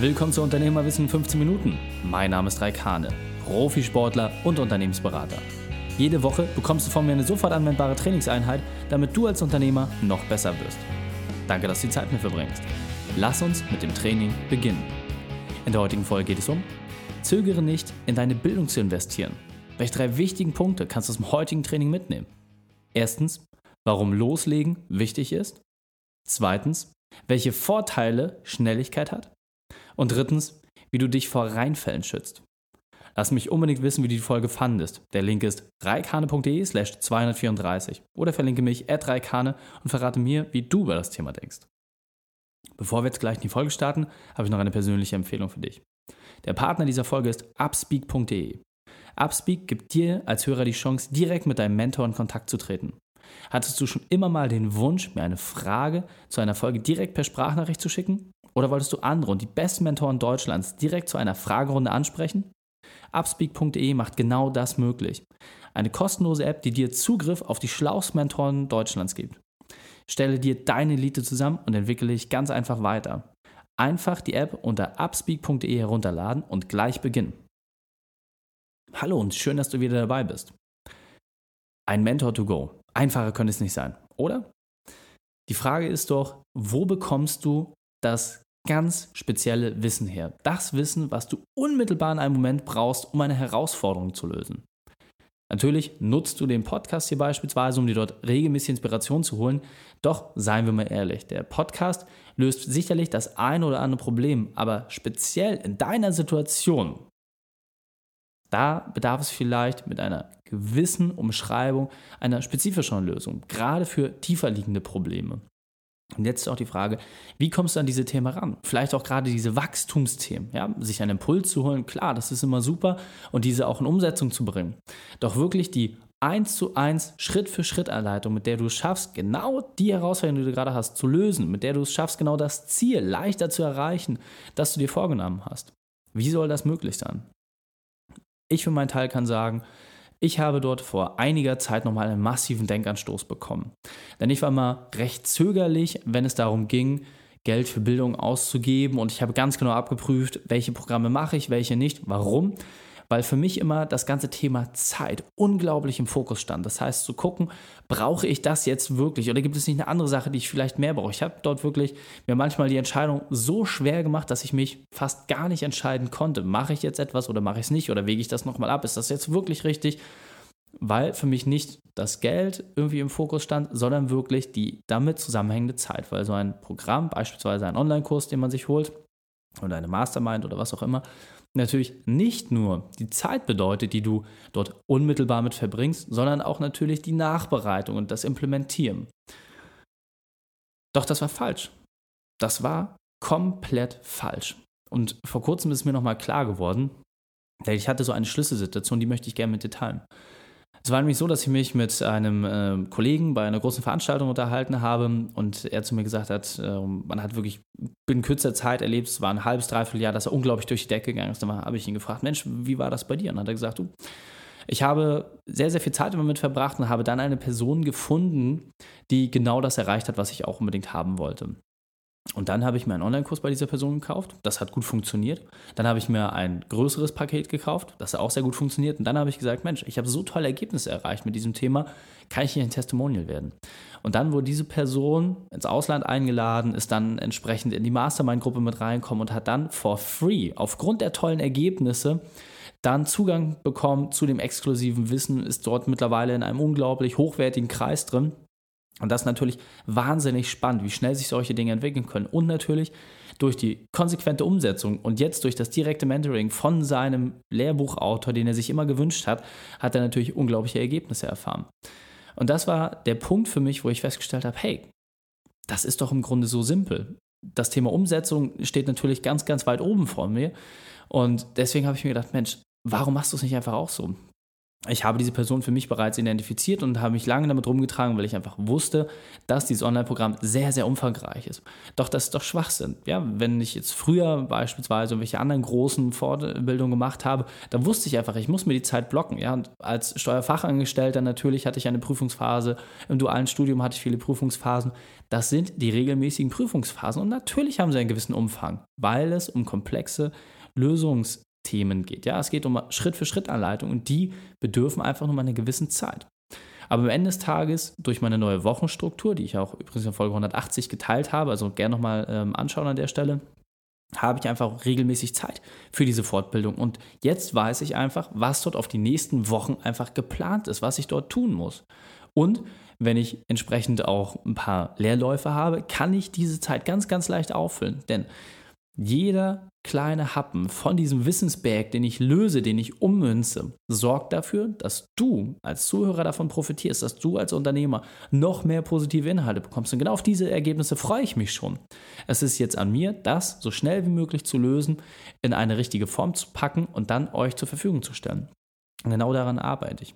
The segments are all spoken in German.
Willkommen zu Unternehmerwissen in 15 Minuten. Mein Name ist Raik Hane, Profisportler und Unternehmensberater. Jede Woche bekommst du von mir eine sofort anwendbare Trainingseinheit, damit du als Unternehmer noch besser wirst. Danke, dass du die Zeit mit verbringst. Lass uns mit dem Training beginnen. In der heutigen Folge geht es um Zögere nicht, in deine Bildung zu investieren. Welche drei wichtigen Punkte kannst du aus dem heutigen Training mitnehmen? Erstens, warum Loslegen wichtig ist. Zweitens, welche Vorteile Schnelligkeit hat. Und drittens, wie du dich vor Reinfällen schützt. Lass mich unbedingt wissen, wie du die Folge fandest. Der Link ist reikane.de slash 234 oder verlinke mich at reikane und verrate mir, wie du über das Thema denkst. Bevor wir jetzt gleich in die Folge starten, habe ich noch eine persönliche Empfehlung für dich. Der Partner dieser Folge ist upspeak.de. Upspeak gibt dir als Hörer die Chance, direkt mit deinem Mentor in Kontakt zu treten. Hattest du schon immer mal den Wunsch, mir eine Frage zu einer Folge direkt per Sprachnachricht zu schicken? Oder wolltest du andere und die besten Mentoren Deutschlands direkt zu einer Fragerunde ansprechen? Upspeak.de macht genau das möglich. Eine kostenlose App, die dir Zugriff auf die schlauesten Mentoren Deutschlands gibt. Stelle dir deine Elite zusammen und entwickle dich ganz einfach weiter. Einfach die App unter upspeak.de herunterladen und gleich beginnen. Hallo und schön, dass du wieder dabei bist. Ein Mentor to go. Einfacher könnte es nicht sein, oder? Die Frage ist doch, wo bekommst du das ganz spezielle Wissen her. Das Wissen, was du unmittelbar in einem Moment brauchst, um eine Herausforderung zu lösen. Natürlich nutzt du den Podcast hier beispielsweise, um dir dort regelmäßig Inspiration zu holen. Doch seien wir mal ehrlich, der Podcast löst sicherlich das ein oder andere Problem, aber speziell in deiner Situation, da bedarf es vielleicht mit einer gewissen Umschreibung einer spezifischeren Lösung, gerade für tiefer liegende Probleme. Und jetzt ist auch die Frage, wie kommst du an diese Themen ran? Vielleicht auch gerade diese Wachstumsthemen, ja, sich einen Impuls zu holen, klar, das ist immer super und diese auch in Umsetzung zu bringen. Doch wirklich die eins zu eins Schritt für Schritt Anleitung, mit der du es schaffst, genau die Herausforderung, die du gerade hast, zu lösen, mit der du es schaffst, genau das Ziel leichter zu erreichen, das du dir vorgenommen hast. Wie soll das möglich sein? Ich für meinen Teil kann sagen, ich habe dort vor einiger Zeit nochmal einen massiven Denkanstoß bekommen. Denn ich war mal recht zögerlich, wenn es darum ging, Geld für Bildung auszugeben und ich habe ganz genau abgeprüft, welche Programme mache ich, welche nicht, warum weil für mich immer das ganze Thema Zeit unglaublich im Fokus stand. Das heißt, zu gucken, brauche ich das jetzt wirklich oder gibt es nicht eine andere Sache, die ich vielleicht mehr brauche? Ich habe dort wirklich mir manchmal die Entscheidung so schwer gemacht, dass ich mich fast gar nicht entscheiden konnte. Mache ich jetzt etwas oder mache ich es nicht oder wege ich das nochmal ab? Ist das jetzt wirklich richtig? Weil für mich nicht das Geld irgendwie im Fokus stand, sondern wirklich die damit zusammenhängende Zeit. Weil so ein Programm, beispielsweise ein Online-Kurs, den man sich holt, oder eine Mastermind oder was auch immer, natürlich nicht nur die Zeit bedeutet, die du dort unmittelbar mit verbringst, sondern auch natürlich die Nachbereitung und das Implementieren. Doch das war falsch. Das war komplett falsch. Und vor kurzem ist mir nochmal klar geworden, denn ich hatte so eine Schlüsselsituation, die möchte ich gerne mit dir teilen. Es war nämlich so, dass ich mich mit einem äh, Kollegen bei einer großen Veranstaltung unterhalten habe und er zu mir gesagt hat, äh, man hat wirklich in kürzer Zeit erlebt, es war ein halbes, dreiviertel Jahr, dass er unglaublich durch die Decke gegangen ist. Dann habe ich ihn gefragt, Mensch, wie war das bei dir? Und dann hat er gesagt, du, ich habe sehr, sehr viel Zeit damit verbracht und habe dann eine Person gefunden, die genau das erreicht hat, was ich auch unbedingt haben wollte. Und dann habe ich mir einen Online-Kurs bei dieser Person gekauft. Das hat gut funktioniert. Dann habe ich mir ein größeres Paket gekauft. Das hat auch sehr gut funktioniert. Und dann habe ich gesagt, Mensch, ich habe so tolle Ergebnisse erreicht mit diesem Thema. Kann ich hier ein Testimonial werden? Und dann wurde diese Person ins Ausland eingeladen, ist dann entsprechend in die Mastermind-Gruppe mit reinkommen und hat dann for free, aufgrund der tollen Ergebnisse, dann Zugang bekommen zu dem exklusiven Wissen, ist dort mittlerweile in einem unglaublich hochwertigen Kreis drin und das ist natürlich wahnsinnig spannend, wie schnell sich solche Dinge entwickeln können. Und natürlich durch die konsequente Umsetzung und jetzt durch das direkte Mentoring von seinem Lehrbuchautor, den er sich immer gewünscht hat, hat er natürlich unglaubliche Ergebnisse erfahren. Und das war der Punkt für mich, wo ich festgestellt habe, hey, das ist doch im Grunde so simpel. Das Thema Umsetzung steht natürlich ganz, ganz weit oben vor mir. Und deswegen habe ich mir gedacht, Mensch, warum machst du es nicht einfach auch so? Ich habe diese Person für mich bereits identifiziert und habe mich lange damit rumgetragen, weil ich einfach wusste, dass dieses Online-Programm sehr, sehr umfangreich ist. Doch das ist doch Schwachsinn. Ja, wenn ich jetzt früher beispielsweise irgendwelche anderen großen Fortbildungen gemacht habe, dann wusste ich einfach, ich muss mir die Zeit blocken. Ja, und als Steuerfachangestellter natürlich hatte ich eine Prüfungsphase. Im dualen Studium hatte ich viele Prüfungsphasen. Das sind die regelmäßigen Prüfungsphasen und natürlich haben sie einen gewissen Umfang, weil es um komplexe Lösungs Themen geht. Ja, es geht um Schritt-für-Schritt-Anleitungen und die bedürfen einfach nur einer gewissen Zeit. Aber am Ende des Tages, durch meine neue Wochenstruktur, die ich auch übrigens in Folge 180 geteilt habe, also gerne nochmal ähm, anschauen an der Stelle, habe ich einfach regelmäßig Zeit für diese Fortbildung. Und jetzt weiß ich einfach, was dort auf die nächsten Wochen einfach geplant ist, was ich dort tun muss. Und wenn ich entsprechend auch ein paar Leerläufe habe, kann ich diese Zeit ganz, ganz leicht auffüllen. Denn jeder kleine Happen von diesem Wissensberg, den ich löse, den ich ummünze, sorgt dafür, dass du als Zuhörer davon profitierst, dass du als Unternehmer noch mehr positive Inhalte bekommst. Und genau auf diese Ergebnisse freue ich mich schon. Es ist jetzt an mir, das so schnell wie möglich zu lösen, in eine richtige Form zu packen und dann euch zur Verfügung zu stellen. Genau daran arbeite ich.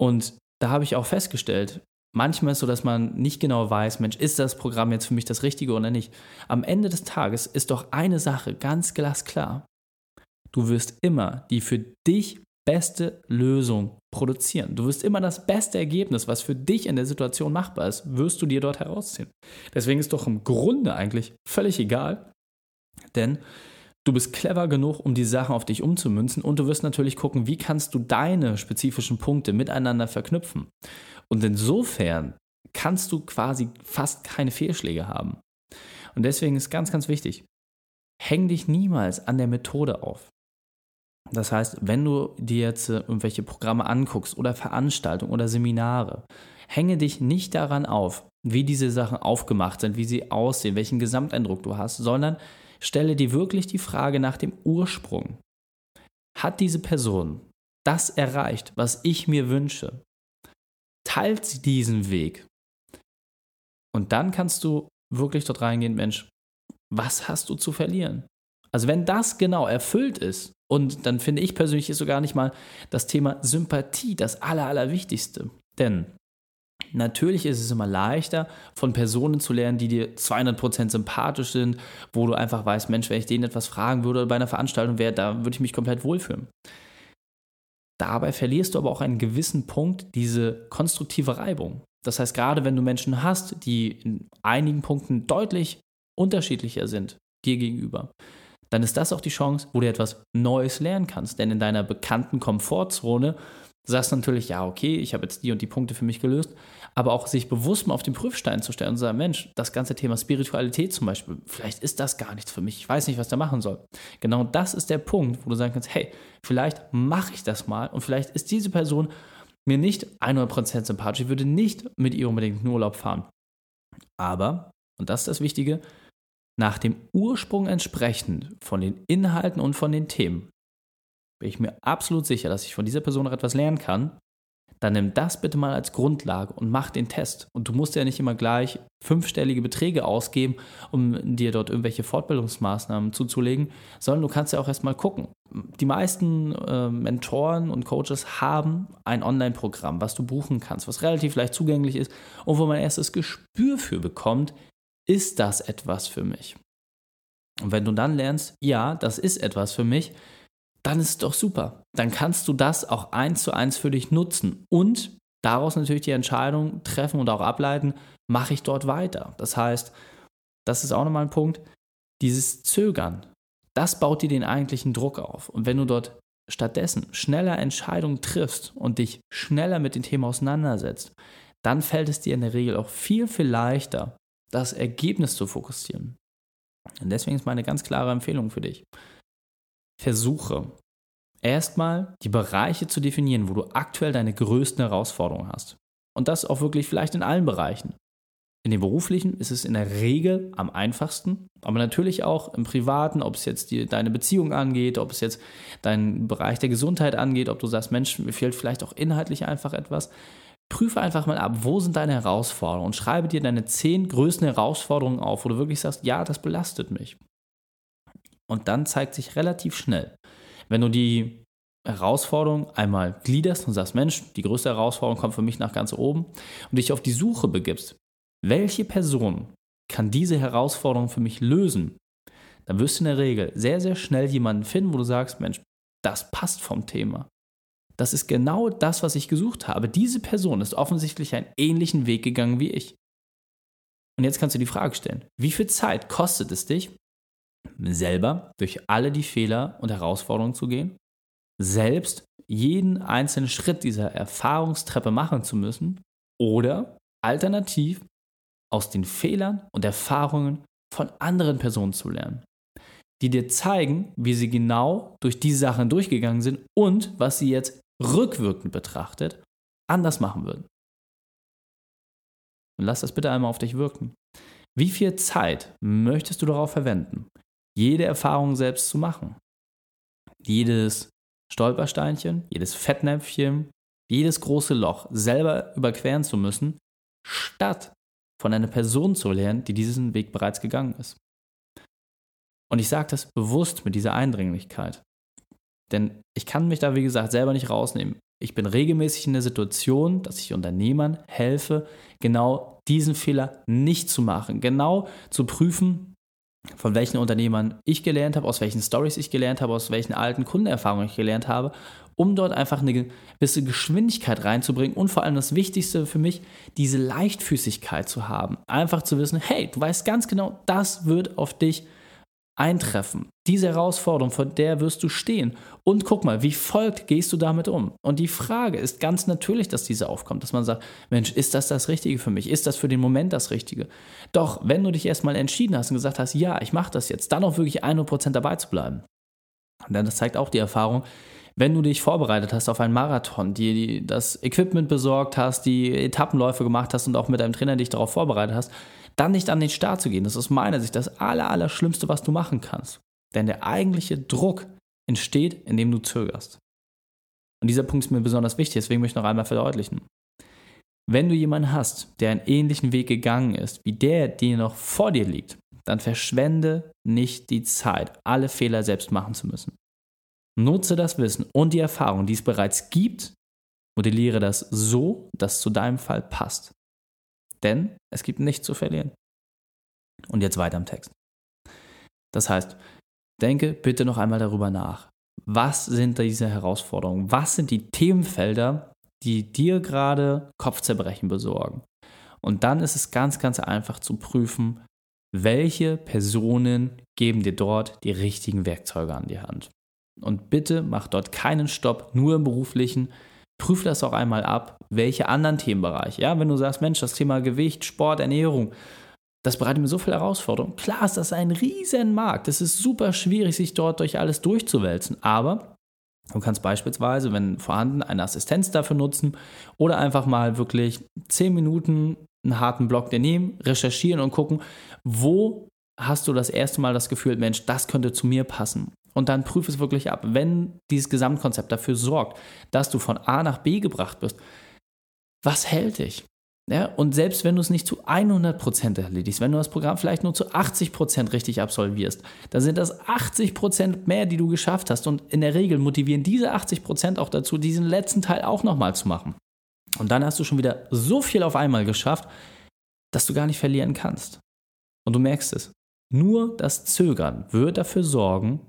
Und da habe ich auch festgestellt, manchmal ist es so, dass man nicht genau weiß, Mensch, ist das Programm jetzt für mich das Richtige oder nicht. Am Ende des Tages ist doch eine Sache ganz glasklar. Du wirst immer die für dich beste Lösung produzieren. Du wirst immer das beste Ergebnis, was für dich in der Situation machbar ist, wirst du dir dort herausziehen. Deswegen ist doch im Grunde eigentlich völlig egal, denn du bist clever genug, um die Sachen auf dich umzumünzen und du wirst natürlich gucken, wie kannst du deine spezifischen Punkte miteinander verknüpfen. Und insofern kannst du quasi fast keine Fehlschläge haben. Und deswegen ist ganz, ganz wichtig, häng dich niemals an der Methode auf. Das heißt, wenn du dir jetzt äh, irgendwelche Programme anguckst oder Veranstaltungen oder Seminare, hänge dich nicht daran auf, wie diese Sachen aufgemacht sind, wie sie aussehen, welchen Gesamteindruck du hast, sondern stelle dir wirklich die Frage nach dem Ursprung. Hat diese Person das erreicht, was ich mir wünsche? Teilt sie diesen Weg. Und dann kannst du wirklich dort reingehen, Mensch, was hast du zu verlieren? Also wenn das genau erfüllt ist, und dann finde ich persönlich ist so gar nicht mal das Thema Sympathie das Aller, Allerwichtigste. Denn natürlich ist es immer leichter, von Personen zu lernen, die dir 200% sympathisch sind, wo du einfach weißt, Mensch, wenn ich denen etwas fragen würde oder bei einer Veranstaltung wäre, da würde ich mich komplett wohlfühlen. Dabei verlierst du aber auch einen gewissen Punkt diese konstruktive Reibung. Das heißt, gerade wenn du Menschen hast, die in einigen Punkten deutlich unterschiedlicher sind dir gegenüber, dann ist das auch die Chance, wo du etwas Neues lernen kannst. Denn in deiner bekannten Komfortzone sagst natürlich, ja, okay, ich habe jetzt die und die Punkte für mich gelöst, aber auch sich bewusst mal auf den Prüfstein zu stellen und zu sagen, Mensch, das ganze Thema Spiritualität zum Beispiel, vielleicht ist das gar nichts für mich, ich weiß nicht, was da machen soll. Genau das ist der Punkt, wo du sagen kannst, hey, vielleicht mache ich das mal und vielleicht ist diese Person mir nicht 100% sympathisch, ich würde nicht mit ihr unbedingt in Urlaub fahren. Aber, und das ist das Wichtige, nach dem Ursprung entsprechend von den Inhalten und von den Themen bin ich mir absolut sicher, dass ich von dieser Person noch etwas lernen kann dann nimm das bitte mal als Grundlage und mach den Test. Und du musst ja nicht immer gleich fünfstellige Beträge ausgeben, um dir dort irgendwelche Fortbildungsmaßnahmen zuzulegen, sondern du kannst ja auch erstmal gucken. Die meisten äh, Mentoren und Coaches haben ein Online-Programm, was du buchen kannst, was relativ leicht zugänglich ist und wo man erstes Gespür für bekommt, ist das etwas für mich? Und wenn du dann lernst, ja, das ist etwas für mich, dann ist es doch super. Dann kannst du das auch eins zu eins für dich nutzen und daraus natürlich die Entscheidung treffen und auch ableiten, mache ich dort weiter. Das heißt, das ist auch nochmal ein Punkt, dieses Zögern, das baut dir den eigentlichen Druck auf. Und wenn du dort stattdessen schneller Entscheidungen triffst und dich schneller mit dem Thema auseinandersetzt, dann fällt es dir in der Regel auch viel, viel leichter, das Ergebnis zu fokussieren. Und deswegen ist meine ganz klare Empfehlung für dich versuche erstmal die Bereiche zu definieren, wo du aktuell deine größten Herausforderungen hast. Und das auch wirklich vielleicht in allen Bereichen. In den beruflichen ist es in der Regel am einfachsten, aber natürlich auch im privaten, ob es jetzt die, deine Beziehung angeht, ob es jetzt deinen Bereich der Gesundheit angeht, ob du sagst, Mensch, mir fehlt vielleicht auch inhaltlich einfach etwas. Prüfe einfach mal ab, wo sind deine Herausforderungen und schreibe dir deine zehn größten Herausforderungen auf, wo du wirklich sagst, ja, das belastet mich. Und dann zeigt sich relativ schnell, wenn du die Herausforderung einmal gliederst und sagst, Mensch, die größte Herausforderung kommt für mich nach ganz oben und dich auf die Suche begibst, welche Person kann diese Herausforderung für mich lösen, dann wirst du in der Regel sehr, sehr schnell jemanden finden, wo du sagst, Mensch, das passt vom Thema. Das ist genau das, was ich gesucht habe. Diese Person ist offensichtlich einen ähnlichen Weg gegangen wie ich. Und jetzt kannst du die Frage stellen, wie viel Zeit kostet es dich, selber durch alle die Fehler und Herausforderungen zu gehen, selbst jeden einzelnen Schritt dieser Erfahrungstreppe machen zu müssen oder alternativ aus den Fehlern und Erfahrungen von anderen Personen zu lernen, die dir zeigen, wie sie genau durch diese Sachen durchgegangen sind und was sie jetzt rückwirkend betrachtet anders machen würden. Und lass das bitte einmal auf dich wirken. Wie viel Zeit möchtest du darauf verwenden, jede Erfahrung selbst zu machen? Jedes Stolpersteinchen, jedes Fettnäpfchen, jedes große Loch selber überqueren zu müssen, statt von einer Person zu lernen, die diesen Weg bereits gegangen ist. Und ich sage das bewusst mit dieser Eindringlichkeit. Denn ich kann mich da, wie gesagt, selber nicht rausnehmen. Ich bin regelmäßig in der Situation, dass ich Unternehmern helfe, genau diesen Fehler nicht zu machen, genau zu prüfen, von welchen Unternehmern ich gelernt habe, aus welchen Stories ich gelernt habe, aus welchen alten Kundenerfahrungen ich gelernt habe, um dort einfach eine gewisse Geschwindigkeit reinzubringen und vor allem das Wichtigste für mich, diese Leichtfüßigkeit zu haben. Einfach zu wissen, hey, du weißt ganz genau, das wird auf dich eintreffen. Diese Herausforderung, vor der wirst du stehen. Und guck mal, wie folgt gehst du damit um? Und die Frage ist ganz natürlich, dass diese aufkommt, dass man sagt, Mensch, ist das das Richtige für mich? Ist das für den Moment das Richtige? Doch, wenn du dich erstmal entschieden hast und gesagt hast, ja, ich mache das jetzt, dann auch wirklich 100% dabei zu bleiben. Und dann das zeigt auch die Erfahrung, wenn du dich vorbereitet hast auf einen Marathon, die, das Equipment besorgt hast, die Etappenläufe gemacht hast und auch mit deinem Trainer dich darauf vorbereitet hast, dann nicht an den Start zu gehen. Das ist aus meiner Sicht das Aller, was du machen kannst. Denn der eigentliche Druck entsteht, indem du zögerst. Und dieser Punkt ist mir besonders wichtig, deswegen möchte ich noch einmal verdeutlichen. Wenn du jemanden hast, der einen ähnlichen Weg gegangen ist, wie der, der noch vor dir liegt, dann verschwende nicht die Zeit, alle Fehler selbst machen zu müssen. Nutze das Wissen und die Erfahrung, die es bereits gibt, modelliere das so, dass es zu deinem Fall passt. Denn es gibt nichts zu verlieren. Und jetzt weiter im Text. Das heißt, denke bitte noch einmal darüber nach. Was sind diese Herausforderungen? Was sind die Themenfelder, die dir gerade Kopfzerbrechen besorgen? Und dann ist es ganz, ganz einfach zu prüfen, welche Personen geben dir dort die richtigen Werkzeuge an die Hand. Und bitte mach dort keinen Stopp, nur im beruflichen. Prüf das auch einmal ab, welche anderen Themenbereiche. Ja, wenn du sagst, Mensch, das Thema Gewicht, Sport, Ernährung, das bereitet mir so viel Herausforderung. Klar ist das ein riesen Markt. Es ist super schwierig, sich dort durch alles durchzuwälzen. Aber du kannst beispielsweise, wenn vorhanden, eine Assistenz dafür nutzen oder einfach mal wirklich zehn Minuten einen harten Block dir nehmen, recherchieren und gucken, wo hast du das erste Mal das Gefühl, Mensch, das könnte zu mir passen und dann prüfe es wirklich ab. Wenn dieses Gesamtkonzept dafür sorgt, dass du von A nach B gebracht wirst, was hält dich? Ja, und selbst wenn du es nicht zu 100% erledigst, wenn du das Programm vielleicht nur zu 80% richtig absolvierst, dann sind das 80% mehr, die du geschafft hast. Und in der Regel motivieren diese 80% auch dazu, diesen letzten Teil auch nochmal zu machen. Und dann hast du schon wieder so viel auf einmal geschafft, dass du gar nicht verlieren kannst. Und du merkst es. Nur das Zögern wird dafür sorgen,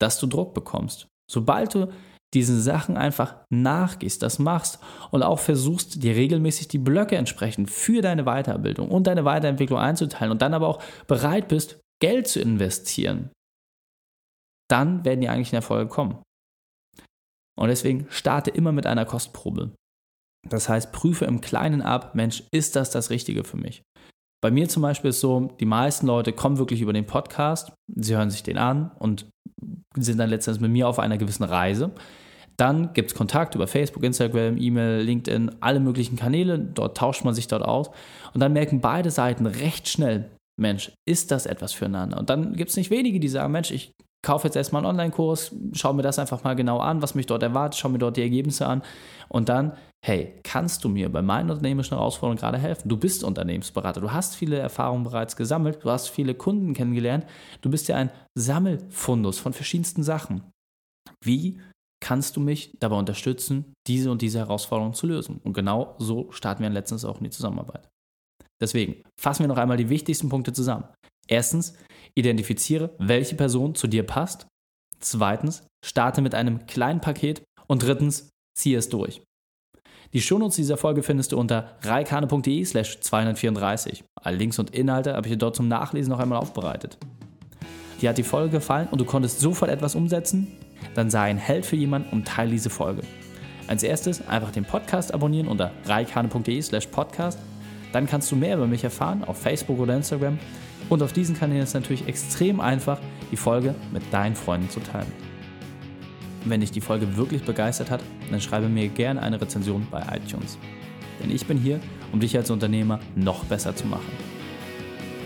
dass du Druck bekommst. Sobald du diesen Sachen einfach nachgehst, das machst und auch versuchst, dir regelmäßig die Blöcke entsprechend für deine Weiterbildung und deine Weiterentwicklung einzuteilen und dann aber auch bereit bist, Geld zu investieren, dann werden die eigentlichen Erfolge kommen. Und deswegen starte immer mit einer Kostprobe. Das heißt, prüfe im Kleinen ab, Mensch, ist das das Richtige für mich? Bei mir zum Beispiel ist so, die meisten Leute kommen wirklich über den Podcast, sie hören sich den an und sind dann letztendlich mit mir auf einer gewissen Reise. Dann gibt es Kontakt über Facebook, Instagram, E-Mail, LinkedIn, alle möglichen Kanäle. Dort tauscht man sich dort aus. Und dann merken beide Seiten recht schnell, Mensch, ist das etwas füreinander? Und dann gibt es nicht wenige, die sagen, Mensch, ich kaufe jetzt erstmal einen Online-Kurs, schaue mir das einfach mal genau an, was mich dort erwartet, schaue mir dort die Ergebnisse an. Und dann, hey, kannst du mir bei meinen unternehmerischen Herausforderungen gerade helfen? Du bist Unternehmensberater, du hast viele Erfahrungen bereits gesammelt, du hast viele Kunden kennengelernt, du bist ja ein Sammelfundus von verschiedensten Sachen. Wie kannst du mich dabei unterstützen, diese und diese Herausforderung zu lösen. Und genau so starten wir letztens auch in die Zusammenarbeit. Deswegen fassen wir noch einmal die wichtigsten Punkte zusammen. Erstens, identifiziere, welche Person zu dir passt. Zweitens, starte mit einem kleinen Paket. Und drittens, ziehe es durch. Die Shownotes dieser Folge findest du unter reikane.de slash 234. Alle Links und Inhalte habe ich dir dort zum Nachlesen noch einmal aufbereitet. Dir hat die Folge gefallen und du konntest sofort etwas umsetzen? Dann sei ein Held für jemanden und teile diese Folge. Als erstes einfach den Podcast abonnieren unter reikane.de slash podcast. Dann kannst du mehr über mich erfahren auf Facebook oder Instagram. Und auf diesen Kanälen ist es natürlich extrem einfach, die Folge mit deinen Freunden zu teilen. Wenn dich die Folge wirklich begeistert hat, dann schreibe mir gerne eine Rezension bei iTunes. Denn ich bin hier, um dich als Unternehmer noch besser zu machen.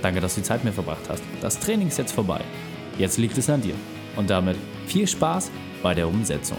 Danke, dass du die Zeit mit mir verbracht hast. Das Training ist jetzt vorbei. Jetzt liegt es an dir. Und damit viel Spaß bei der Umsetzung.